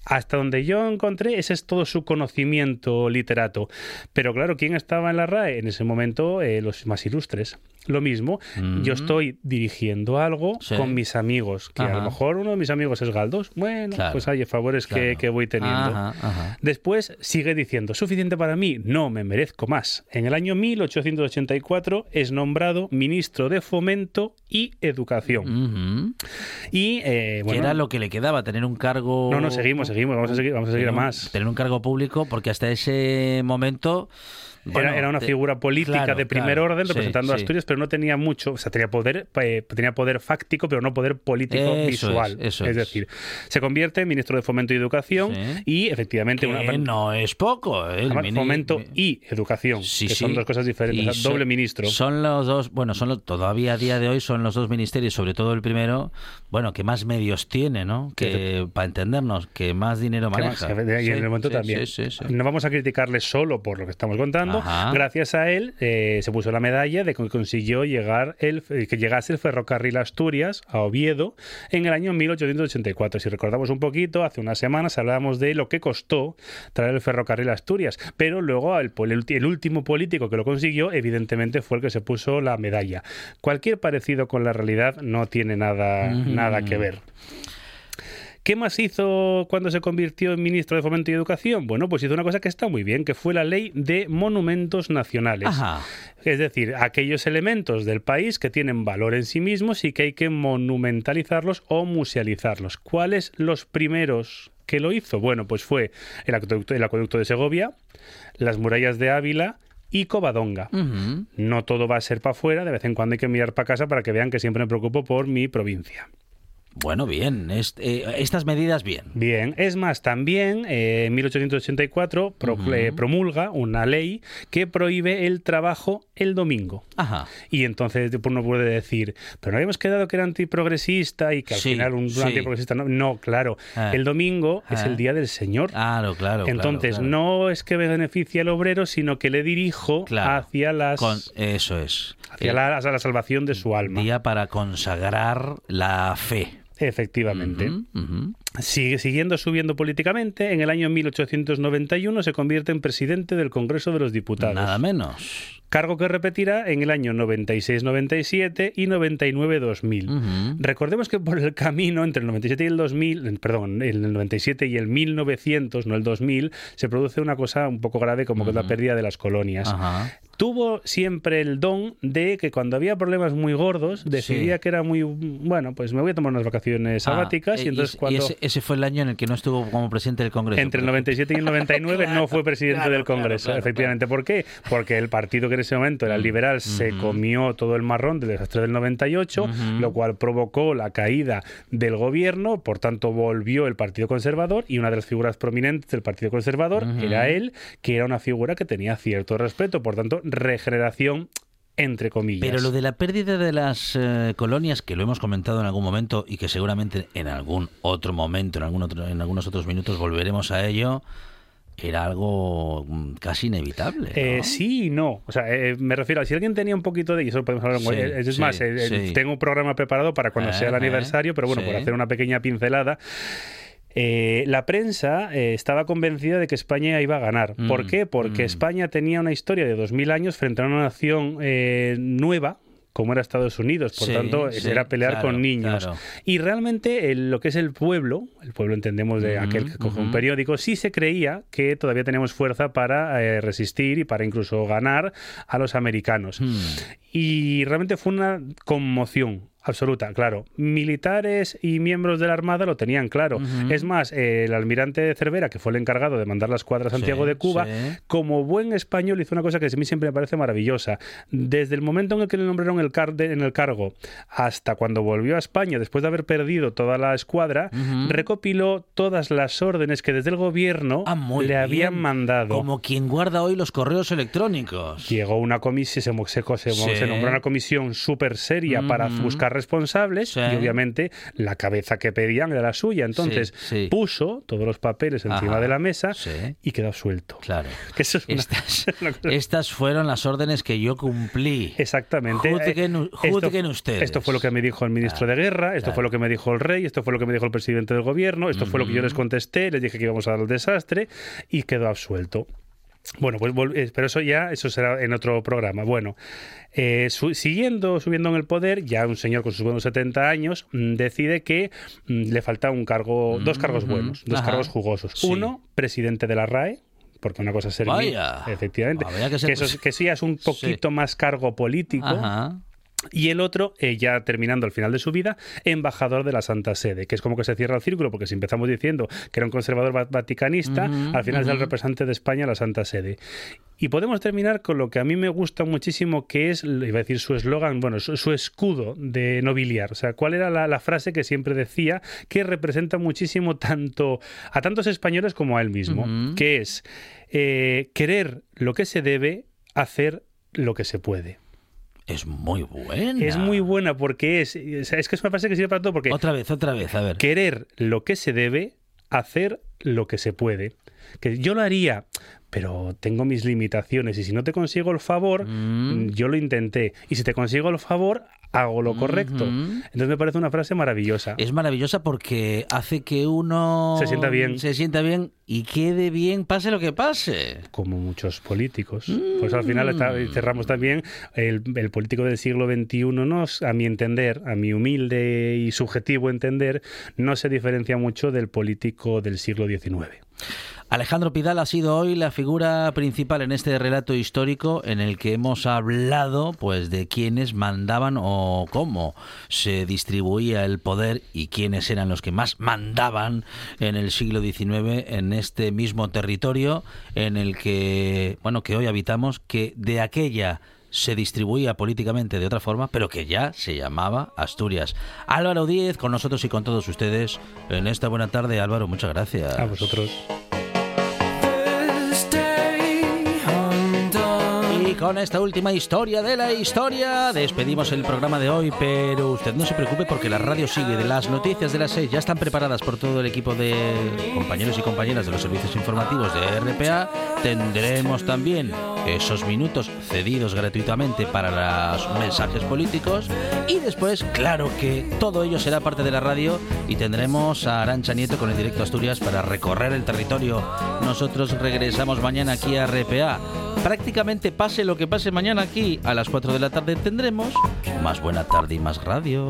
hasta donde yo encontré, ese es todo su conocimiento literato. Pero claro, ¿quién estaba en la RAE? En ese momento, eh, los más ilustres lo mismo. Yo estoy dirigiendo algo con mis amigos, que a lo mejor uno de mis amigos es Galdos. Bueno, pues hay favores que, voy teniendo. Después sigue diciendo, ¿suficiente para mí? No, me merezco más. En el año 1884 es nombrado ministro de Fomento y Educación. Y, eh, bueno, era lo que le quedaba? ¿Tener un cargo...? No, no, seguimos, seguimos, vamos a seguir, vamos a seguir a más. Tener un cargo público, porque hasta ese momento era, una figura política de primer orden representando a Asturias, pero no tenía mucho, o sea, tenía poder, eh, tenía poder fáctico, pero no poder político visual. Es, decir, se convierte en ministro de Fomento y Educación y efectivamente... no es poco. ¿eh? Fomento y Educación, que son dos cosas diferentes, doble ministro. Son los dos, bueno, son todavía a día de hoy son los dos ministerios, sobre todo el primero, bueno, que más medios tiene, ¿no? Que, para entendernos, que más dinero maneja. y en el momento también. No vamos a criticarle solo por lo que estamos contando, Gracias a él eh, se puso la medalla de que consiguió llegar el, eh, que llegase el ferrocarril Asturias a Oviedo en el año 1884. Si recordamos un poquito, hace unas semanas hablábamos de lo que costó traer el ferrocarril Asturias, pero luego el, el último político que lo consiguió, evidentemente, fue el que se puso la medalla. Cualquier parecido con la realidad no tiene nada, nada que ver. ¿Qué más hizo cuando se convirtió en ministro de Fomento y Educación? Bueno, pues hizo una cosa que está muy bien, que fue la ley de monumentos nacionales. Es decir, aquellos elementos del país que tienen valor en sí mismos y que hay que monumentalizarlos o musealizarlos. ¿Cuáles los primeros que lo hizo? Bueno, pues fue el acueducto, el acueducto de Segovia, las murallas de Ávila y Covadonga. No todo va a ser para afuera, de vez en cuando hay que mirar para casa para que vean que siempre me preocupo por mi provincia. Bueno, bien. Eh, estas medidas, bien. Bien. Es más, también eh, en 1884 eh, promulga una ley que prohíbe el trabajo el domingo. Ajá. Y entonces uno puede decir, pero no habíamos quedado que era antiprogresista y que al final un antiprogresista no. No, claro. Ah. El domingo es el ah. día del Señor. Claro, claro. Entonces, no es que beneficie al obrero, sino que le dirijo hacia las. eso es. Hacia la, la salvación de su alma. Día para consagrar la fe. Efectivamente. Sigue siguiendo subiendo políticamente. En el año 1891 se convierte en presidente del Congreso de los Diputados. Nada menos. Cargo que repetirá en el año 96-97 y 99-2000. Recordemos que por el camino entre el 97 y el 2000, perdón, el 97 y el 1900, no el 2000, se produce una cosa un poco grave como que es la pérdida de las colonias tuvo siempre el don de que cuando había problemas muy gordos decidía que era muy bueno pues me voy a tomar unas vacaciones ah, sabáticas y entonces cuando ese, fue el año en el que no estuvo como presidente del Congreso entre el 97 y el 99 *laughs* no fue presidente del Congreso efectivamente. ¿por qué? porque el partido que en ese momento era el mm, liberal se comió todo el marrón del desastre del 98 lo cual provocó la caída del gobierno por tanto volvió el Partido Conservador y una de las figuras prominentes del Partido Conservador era él que era una figura que tenía cierto respeto. Por tanto regeneración entre comillas. Pero lo de la pérdida de las eh, colonias, que lo hemos comentado en algún momento y que seguramente en algún otro momento, en, algún otro, en algunos otros minutos volveremos a ello, era algo mm, casi inevitable. Eh, sí y no. O sea, eh, me refiero a si alguien tenía un poquito de. Y eso podemos hablar. es más, tengo un programa preparado para cuando sea el aniversario, pero bueno, por hacer una pequeña pincelada. Eh, la prensa eh, estaba convencida de que España iba a ganar. ¿Por mm, qué? Porque mm. España tenía una historia de 2000 años frente a una nación eh, nueva, como era Estados Unidos. Por tanto, era pelear con niños. Y realmente lo que es el pueblo, el pueblo entendemos de aquel que coge un periódico, sí se creía que todavía teníamos fuerza para resistir y para incluso ganar a los americanos. Hmm. Y realmente fue una conmoción absoluta, claro. Militares y miembros de la Armada lo tenían claro. Es más, el almirante Cervera, que fue el encargado de mandar las cuadras a Santiago de Cuba, como buen español hizo una cosa que a mí siempre me parece maravillosa. Desde el momento en el que le nombraron el en el cargo hasta cuando volvió a España, después de haber perdido toda la escuadra, recopiló todas las órdenes que desde el gobierno ah, le habían mandado. Como quien guarda hoy los correos electrónicos. Llegó una comisión, se, se, se, nombró una comisión súper seria para buscar responsables y obviamente la cabeza que pedían era la suya. Entonces puso todos los papeles encima de la mesa y quedó suelto. Claro. *laughs* *laughs* estas, fueron las órdenes que yo cumplí. Exactamente. Juzguen, esto, ustedes. Esto fue lo que me dijo el ministro de Guerra, esto fue lo que me dijo el rey, esto fue lo que me dijo el presidente del gobierno, esto fue lo que yo les contesté, les dije que íbamos a dar el desastre y quedó absuelto. Bueno, pues eh, pero eso ya, eso será en otro programa. Bueno, eh, siguiendo, subiendo en el poder, ya un señor con sus buenos 70 años mm, decide que mm, le falta un cargo, dos cargos buenos, dos cargos jugosos. Uno, presidente de la RAE, porque una cosa es ser efectivamente, que, eso, que sí es un poquito más cargo político, y el otro, eh, ya terminando al final de su vida, embajador de la Santa Sede, que es como que se cierra el círculo, porque si empezamos diciendo que era un conservador vaticanista, al final es el representante de España a la Santa Sede. Y podemos terminar con lo que a mí me gusta muchísimo, que es, iba a decir su eslogan, bueno, su, escudo de nobiliar. O sea, ¿cuál era la, frase que siempre decía que representa muchísimo tanto a tantos españoles como a él mismo? Que es eh, querer lo que se debe, hacer lo que se puede. Es muy buena. Es muy buena porque es. Es que es una frase que sirve para todo. Porque otra vez, otra vez, a ver. Querer lo que se debe, hacer lo que se puede. Que yo lo haría, pero tengo mis limitaciones y si no te consigo el favor, mm. yo lo intenté. Y si te consigo el favor, hago lo correcto. Entonces me parece una frase maravillosa. Es maravillosa porque hace que uno se sienta bien. Se sienta bien y quede bien, pase lo que pase. Como muchos políticos. Pues al final mm. cerramos también el, político del siglo XXI, no, a mi entender, a mi humilde y subjetivo entender, no se diferencia mucho del político del siglo XIX. Alejandro Pidal ha sido hoy la figura principal en este relato histórico en el que hemos hablado pues de quiénes mandaban o cómo se distribuía el poder y quiénes eran los que más mandaban en el siglo XIX en este mismo territorio en el que bueno que hoy habitamos que de aquella se distribuía políticamente de otra forma, pero que ya se llamaba Asturias. Álvaro Díez con nosotros y con todos ustedes en esta buena tarde. Álvaro, muchas gracias. A vosotros. Con esta última historia de la historia despedimos el programa de hoy, pero usted no se preocupe porque la radio sigue. De las noticias de las seis ya están preparadas por todo el equipo de compañeros y compañeras de los servicios informativos de RPA. Tendremos también esos minutos cedidos gratuitamente para los mensajes políticos y después, claro que todo ello será parte de la radio y tendremos a Arancha Nieto con el directo Asturias para recorrer el territorio. Nosotros regresamos mañana aquí a RPA prácticamente pase lo que pase mañana aquí a las 4 de la tarde tendremos más buena tarde y más radio.